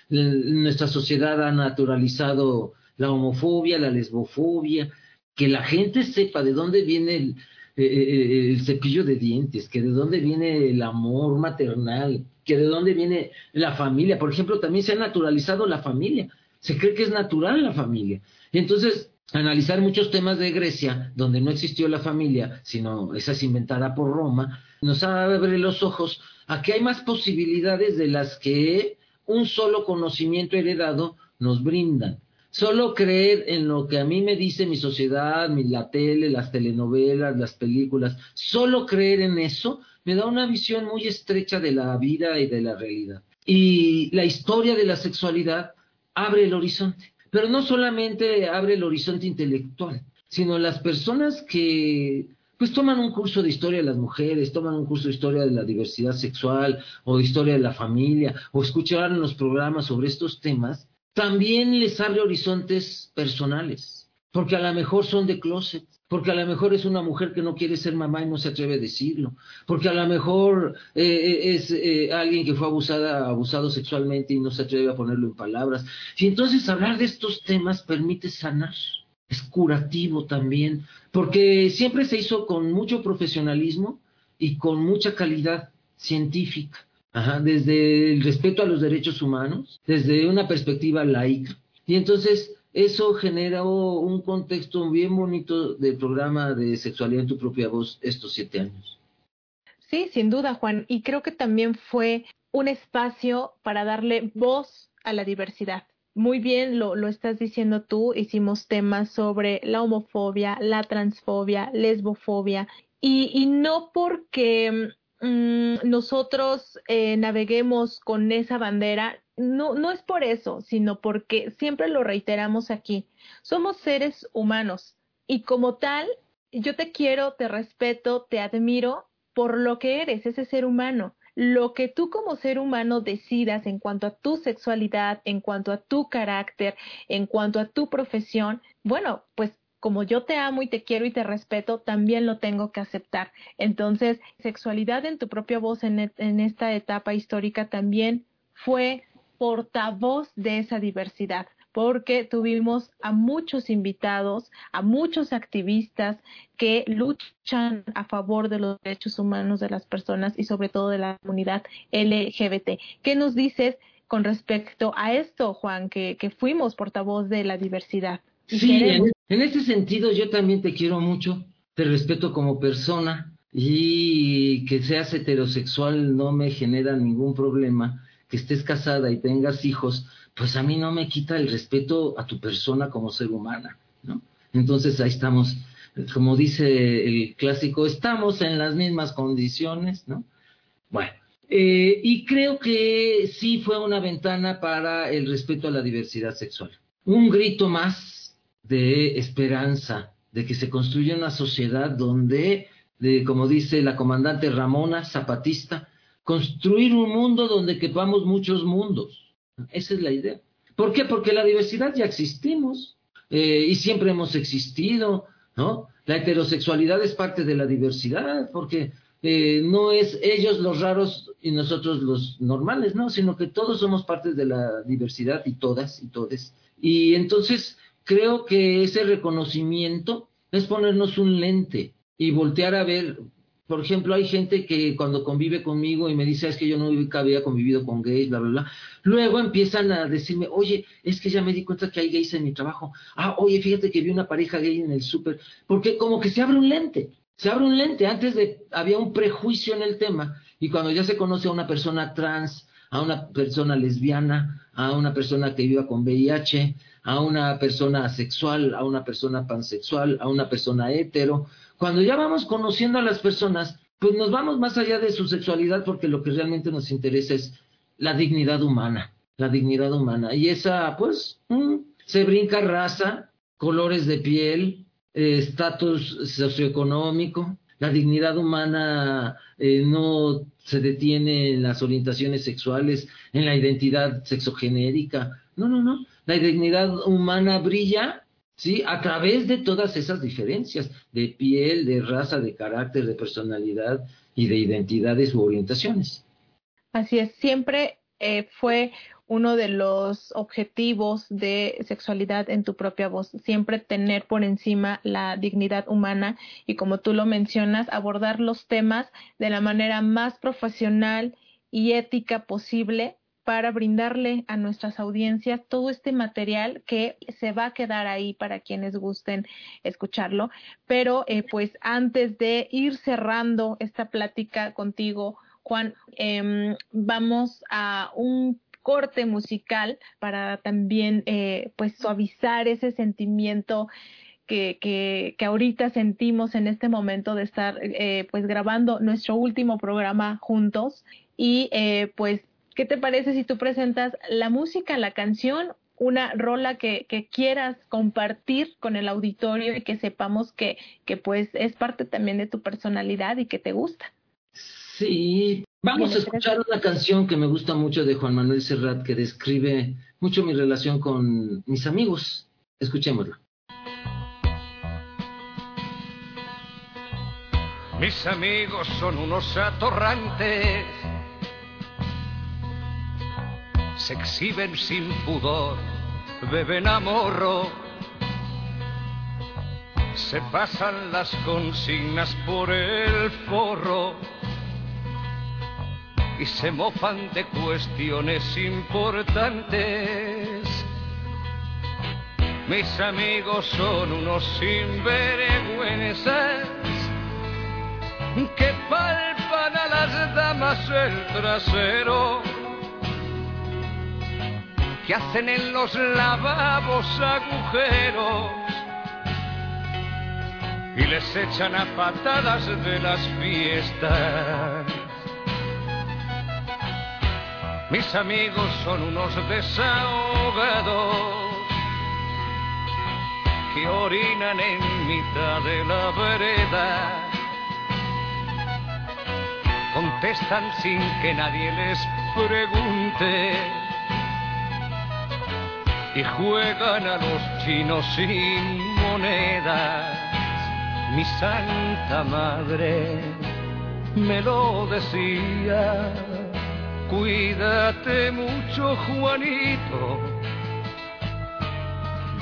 Nuestra sociedad ha naturalizado la homofobia, la lesbofobia, que la gente sepa de dónde viene el, eh, el cepillo de dientes, que de dónde viene el amor maternal, que de dónde viene la familia. Por ejemplo, también se ha naturalizado la familia. Se cree que es natural la familia. Entonces, analizar muchos temas de Grecia, donde no existió la familia, sino esa es inventada por Roma, nos abre los ojos a que hay más posibilidades de las que un solo conocimiento heredado nos brindan. Solo creer en lo que a mí me dice mi sociedad, mi, la tele, las telenovelas, las películas, solo creer en eso me da una visión muy estrecha de la vida y de la realidad. Y la historia de la sexualidad abre el horizonte, pero no solamente abre el horizonte intelectual, sino las personas que pues toman un curso de historia de las mujeres, toman un curso de historia de la diversidad sexual o de historia de la familia, o escuchan los programas sobre estos temas, también les abre horizontes personales, porque a lo mejor son de closet, porque a lo mejor es una mujer que no quiere ser mamá y no se atreve a decirlo, porque a lo mejor eh, eh, es eh, alguien que fue abusada, abusado sexualmente y no se atreve a ponerlo en palabras. Y entonces hablar de estos temas permite sanar, es curativo también, porque siempre se hizo con mucho profesionalismo y con mucha calidad científica, Ajá, desde el respeto a los derechos humanos, desde una perspectiva laica. Y entonces eso generó un contexto bien bonito del programa de sexualidad en tu propia voz estos siete años. Sí, sin duda, Juan. Y creo que también fue un espacio para darle voz a la diversidad. Muy bien, lo, lo estás diciendo tú. Hicimos temas sobre la homofobia, la transfobia, lesbofobia. Y, y no porque Mm, nosotros eh, naveguemos con esa bandera, no, no es por eso, sino porque siempre lo reiteramos aquí, somos seres humanos y como tal, yo te quiero, te respeto, te admiro por lo que eres, ese ser humano. Lo que tú como ser humano decidas en cuanto a tu sexualidad, en cuanto a tu carácter, en cuanto a tu profesión, bueno, pues como yo te amo y te quiero y te respeto, también lo tengo que aceptar. Entonces, sexualidad en tu propia voz en, e, en esta etapa histórica también fue portavoz de esa diversidad porque tuvimos a muchos invitados, a muchos activistas que luchan a favor de los derechos humanos de las personas y sobre todo de la comunidad LGBT. ¿Qué nos dices con respecto a esto, Juan, que, fuimos portavoz de la diversidad? Sí, en, en ese sentido yo también te quiero mucho, te respeto como persona y que seas heterosexual no me genera ningún problema, que estés casada y tengas hijos, pues a mí no me quita el respeto a tu persona como ser humana, ¿no? Entonces ahí estamos, como dice el clásico, estamos en las mismas condiciones, ¿no? Bueno, eh, y creo que sí fue una ventana para el respeto a la diversidad sexual. Un grito más de esperanza, de que se construya una sociedad donde, de, como dice la comandante Ramona Zapatista, construir un mundo donde quepamos muchos mundos esa es la idea. ¿Por qué? Porque la diversidad ya existimos eh, y siempre hemos existido, ¿no? La heterosexualidad es parte de la diversidad porque eh, no es ellos los raros y nosotros los normales, ¿no? Sino que todos somos parte de la diversidad y todas y todes. Y entonces creo que ese reconocimiento es ponernos un lente y voltear a ver por ejemplo, hay gente que cuando convive conmigo y me dice, es que yo nunca había convivido con gays, bla, bla, bla. Luego empiezan a decirme, oye, es que ya me di cuenta que hay gays en mi trabajo. Ah, oye, fíjate que vi una pareja gay en el súper. Porque como que se abre un lente, se abre un lente. Antes de, había un prejuicio en el tema. Y cuando ya se conoce a una persona trans, a una persona lesbiana, a una persona que viva con VIH, a una persona asexual, a una persona pansexual, a una persona hetero, cuando ya vamos conociendo a las personas, pues nos vamos más allá de su sexualidad porque lo que realmente nos interesa es la dignidad humana, la dignidad humana. Y esa, pues, mm, se brinca raza, colores de piel, estatus socioeconómico. La dignidad humana eh, no se detiene en las orientaciones sexuales, en la identidad sexogenérica. No, no, no. La dignidad humana brilla ¿sí? A través de todas esas diferencias de piel, de raza, de carácter, de personalidad y de identidades u orientaciones. Así es, siempre eh, fue uno de los objetivos de sexualidad en tu propia voz, siempre tener por encima la dignidad humana y como tú lo mencionas, abordar los temas de la manera más profesional y ética posible para brindarle a nuestras audiencias todo este material que se va a quedar ahí para quienes gusten escucharlo. Pero eh, pues antes de ir cerrando esta plática contigo, Juan, eh, vamos a un corte musical para también eh, pues suavizar ese sentimiento que, que, que, ahorita sentimos en este momento de estar eh, pues grabando nuestro último programa juntos y eh, pues ¿Qué te parece si tú presentas la música, la canción, una rola que, quieras compartir con el auditorio y que sepamos que, que pues es parte también de tu personalidad y que te gusta? Sí, vamos a escuchar una canción que me gusta mucho de Juan Manuel Serrat que describe mucho mi relación con mis amigos. Escuchémosla. Mis amigos son unos atorrantes se exhiben sin pudor, beben a morro, se pasan las consignas por el forro y se mofan de cuestiones importantes. Mis amigos son unos sinvergüenzas que palpan a las damas el trasero que hacen en los lavabos agujeros y les echan a patadas de las fiestas. Mis amigos son unos desahogados que orinan en mitad de la vereda. Contestan sin que nadie les pregunte y juegan a los chinos sin monedas. Mi santa madre me lo decía Cuídate mucho, Juanito,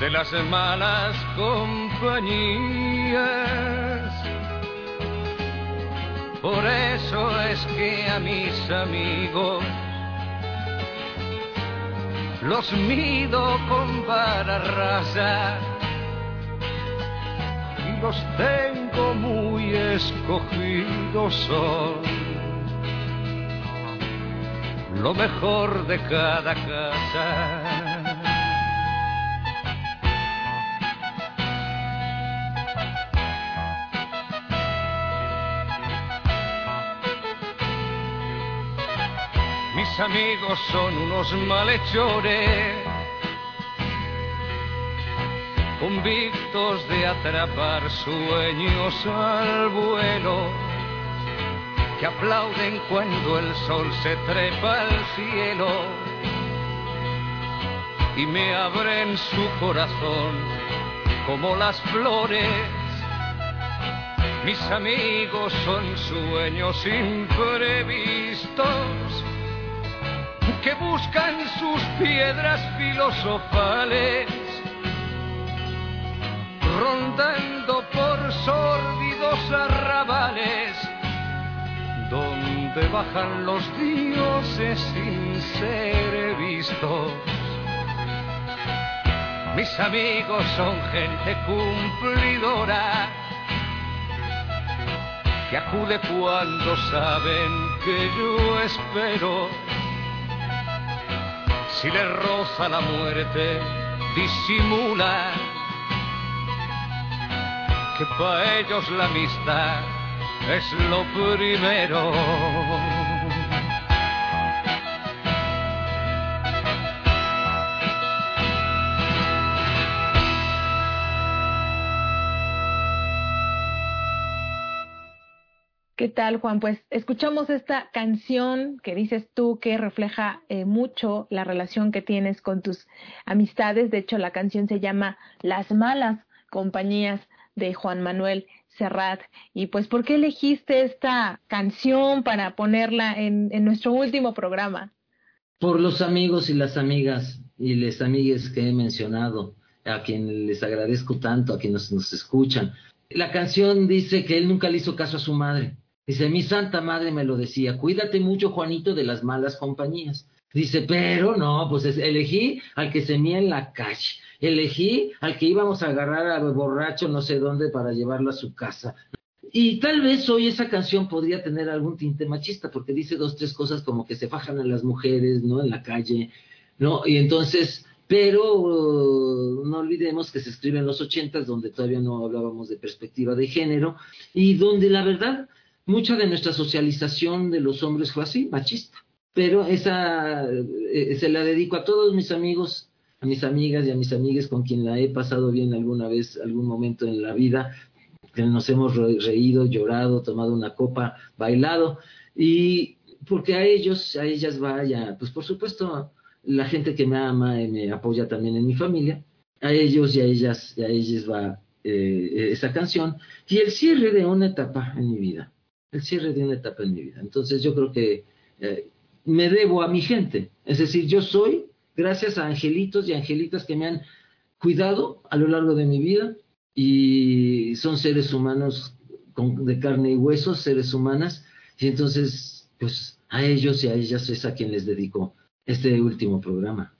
de las malas compañías. Por eso es que a mis amigos los mido con vara rasa y los tengo muy escogidos. Son lo mejor de cada casa. Mis amigos son unos malhechores, convictos de atrapar sueños al vuelo que aplauden cuando el sol se trepa al cielo y me abren su corazón como las flores. Mis amigos son sueños imprevistos que buscan sus piedras filosofales, rondando por sórdidos arrabales donde bajan los dioses sin ser vistos. Mis amigos son gente cumplidora que acude cuando saben que yo espero. Si le roza la muerte, disimula que para ellos la amistad es lo primero. ¿Qué tal, Juan? Pues escuchamos esta canción que dices tú que refleja eh, mucho la relación que tienes con tus amistades. De hecho, la canción se llama Las malas compañías de Juan Manuel Serrat. Y pues, ¿por qué elegiste esta canción para ponerla en, en nuestro último programa? Por los amigos y las amigas y las amigues que he mencionado, a quien les agradezco tanto, a quienes nos escuchan. La canción dice que él nunca le hizo caso a su madre. Dice, mi santa madre me lo decía, cuídate mucho, Juanito, de las malas compañías. Dice, pero no, pues elegí al que se mía en la calle elegí al que íbamos a agarrar a borracho no sé dónde para llevarlo a su casa. Y tal vez hoy esa canción podría tener algún tinte machista, porque dice dos, tres cosas como que se fajan a las mujeres, ¿no? En la calle, ¿no? Y entonces, pero uh, no olvidemos que se escribe en los ochentas, donde todavía no hablábamos de perspectiva de género, y donde la verdad, mucha de nuestra socialización de los hombres fue así, machista. Pero esa eh, se la dedico a todos mis amigos a mis amigas y a mis amigas con quien la he pasado bien alguna vez, algún momento en la vida, que nos hemos reído, llorado, tomado una copa, bailado, y porque a ellos, a ellas vaya, pues por supuesto, la gente que me ama y me apoya también en mi familia, a ellos y a ellas, y a ellas va eh, esa canción, y el cierre de una etapa en mi vida, el cierre de una etapa en mi vida. Entonces yo creo que eh, me debo a mi gente, es decir, yo soy gracias a angelitos y angelitas que me han cuidado a lo largo de mi vida y son seres humanos de carne y hueso, seres humanas, y entonces, pues a ellos y a ellas es a quien les dedico este último programa.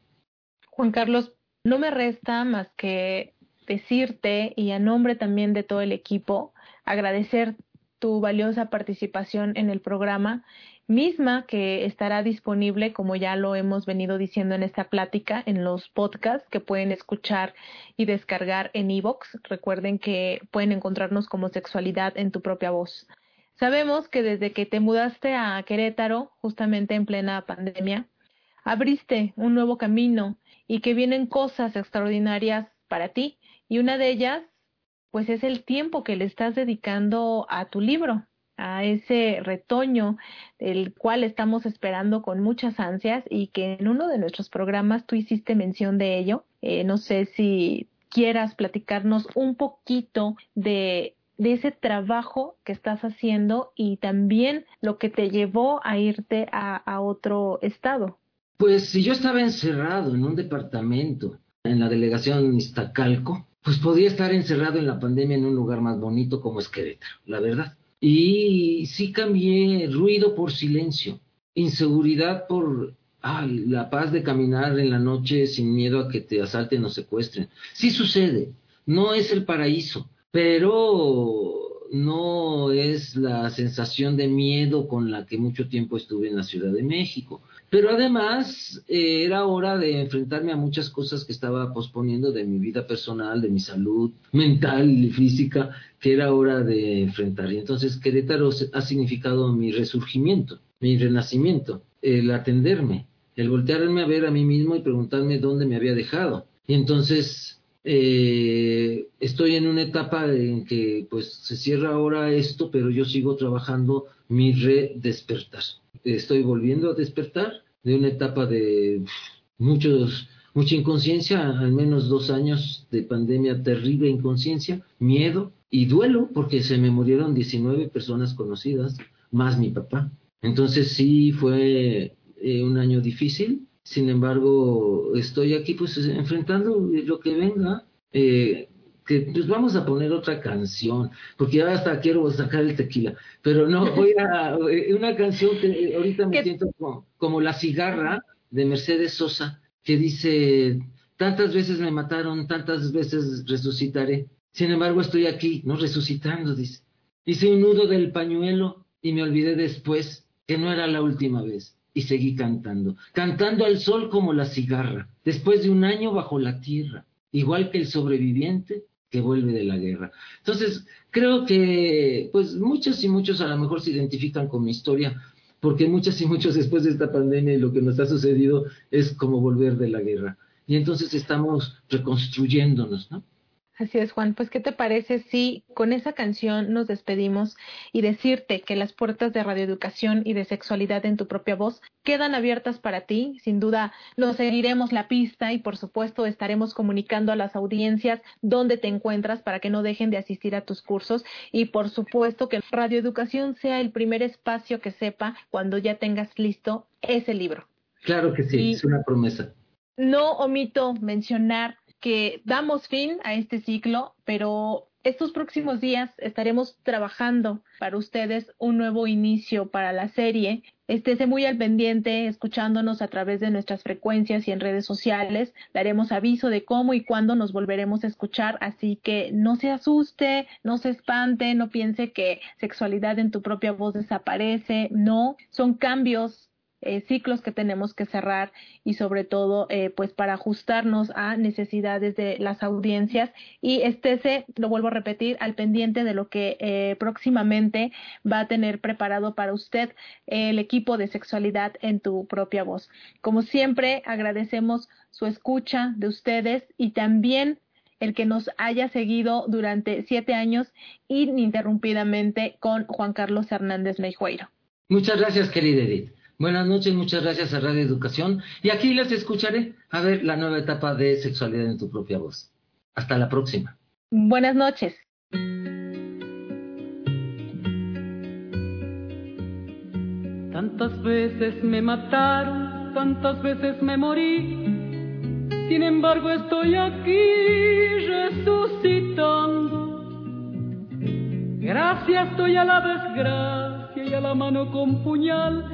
Juan Carlos, no me resta más que decirte y a nombre también de todo el equipo agradecer tu valiosa participación en el programa misma que estará disponible, como ya lo hemos venido diciendo en esta plática, en los podcasts que pueden escuchar y descargar en iVoox. Recuerden que pueden encontrarnos como sexualidad en tu propia voz. Sabemos que desde que te mudaste a Querétaro, justamente en plena pandemia, abriste un nuevo camino y que vienen cosas extraordinarias para ti. Y una de ellas, pues es el tiempo que le estás dedicando a tu libro, a ese retoño, el cual estamos esperando con muchas ansias y que en uno de nuestros programas tú hiciste mención de ello. Eh, no sé si quieras platicarnos un poquito de, ese trabajo que estás haciendo y también lo que te llevó a irte a, a otro estado. Pues si yo estaba encerrado en un departamento en la delegación Iztacalco, pues podía estar encerrado en la pandemia en un lugar más bonito como es Querétaro, la verdad. Y sí cambié ruido por silencio, inseguridad por la paz de caminar en la noche sin miedo a que te asalten o secuestren. Sí sucede, no es el paraíso, pero no es la sensación de miedo con la que mucho tiempo estuve en la Ciudad de México. Pero además eh, era hora de enfrentarme a muchas cosas que estaba posponiendo de mi vida personal, de mi salud mental y física, que era hora de enfrentar. Y entonces Querétaro ha significado mi resurgimiento, mi renacimiento, el atenderme, el voltearme a ver a mí mismo y preguntarme dónde me había dejado. Y entonces eh, estoy en una etapa en que pues se cierra ahora esto, pero yo sigo trabajando mi redespertar. Estoy volviendo a despertar de una etapa de muchos, mucha inconsciencia, al menos dos años de pandemia terrible inconsciencia, miedo y duelo, porque se me murieron 19 personas conocidas, más mi papá. Entonces sí fue eh, un año difícil, sin embargo, estoy aquí pues enfrentando lo que venga. Eh, que pues vamos a poner otra canción, porque ya hasta quiero sacar el tequila, pero no, voy a, eh, una canción que ahorita me siento como, como, La cigarra de Mercedes Sosa, que dice, tantas veces me mataron, tantas veces resucitaré, sin embargo estoy aquí, no resucitando, dice. Hice un nudo del pañuelo y me olvidé después que no era la última vez y seguí cantando, cantando al sol como la cigarra, después de un año bajo la tierra, igual que el sobreviviente que vuelve de la guerra. Entonces, creo que pues muchos y muchos a lo mejor se identifican con mi historia, porque muchas y muchos después de esta pandemia y lo que nos ha sucedido es como volver de la guerra. Y entonces estamos reconstruyéndonos, ¿no? Así es, Juan. Pues, ¿qué te parece si con esa canción nos despedimos y decirte que las puertas de radioeducación y de sexualidad en tu propia voz quedan abiertas para ti? Sin duda, nos seguiremos la pista y, por supuesto, estaremos comunicando a las audiencias dónde te encuentras para que no dejen de asistir a tus cursos y, por supuesto, que radioeducación sea el primer espacio que sepa cuando ya tengas listo ese libro. Claro que sí, es una promesa. No omito mencionar que damos fin a este ciclo, pero estos próximos días estaremos trabajando para ustedes un nuevo inicio para la serie. Estése muy al pendiente, escuchándonos a través de nuestras frecuencias y en redes sociales. Daremos aviso de cómo y cuándo nos volveremos a escuchar, así que no se asuste, no se espante, no piense que sexualidad en tu propia voz desaparece. No, son cambios eh, ciclos que tenemos que cerrar y sobre todo eh, pues para ajustarnos a necesidades de las audiencias y estése, lo vuelvo a repetir, al pendiente de lo que eh, próximamente va a tener preparado para usted el equipo de sexualidad en tu propia voz. Como siempre, agradecemos su escucha de ustedes y también el que nos haya seguido durante siete años ininterrumpidamente con Juan Carlos Hernández Meijueiro. Muchas gracias, querida Edith. Buenas noches, muchas gracias a Radio Educación. Y aquí les escucharé a ver la nueva etapa de sexualidad en tu propia voz. Hasta la próxima. Buenas noches. Tantas veces me mataron, tantas veces me morí. Sin embargo estoy aquí resucitando. Gracias estoy a la desgracia y a la mano con puñal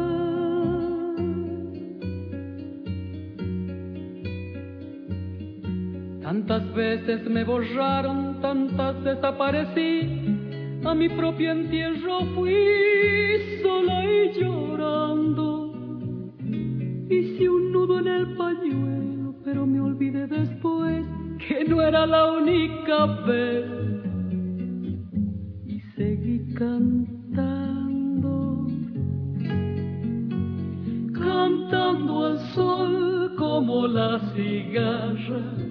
Tantas veces me borraron, tantas desaparecí. A mi propio entierro fui sola y llorando. Hice un nudo en el pañuelo, pero me olvidé después que no era la única vez. Y seguí cantando, cantando al sol como la cigarra,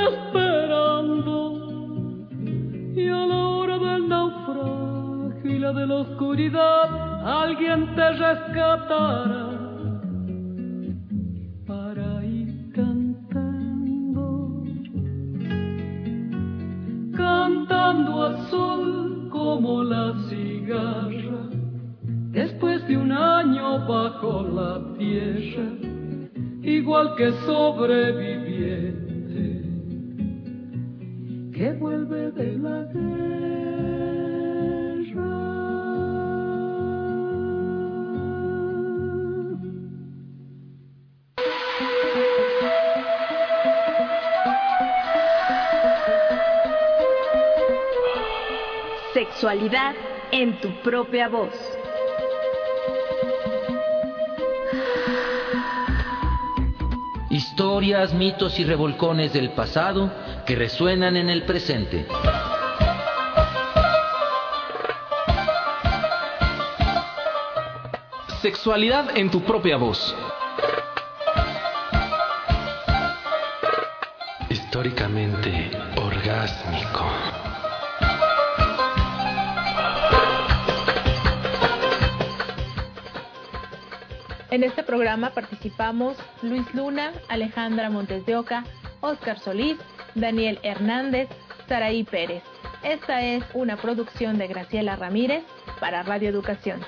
Alguien te rescatará. Para ir cantando, cantando sol como la cigarra después de un año bajo la tierra, igual que sobreviviente Sexualidad en tu propia voz. Historias, mitos y revolcones del pasado que resuenan en el presente. Sexualidad en tu propia voz. Históricamente orgásmico. En este programa participamos Luis Luna, Alejandra Montes de Oca, Oscar Solís, Daniel Hernández, Saraí Pérez. Esta es una producción de Graciela Ramírez para Radio Educación.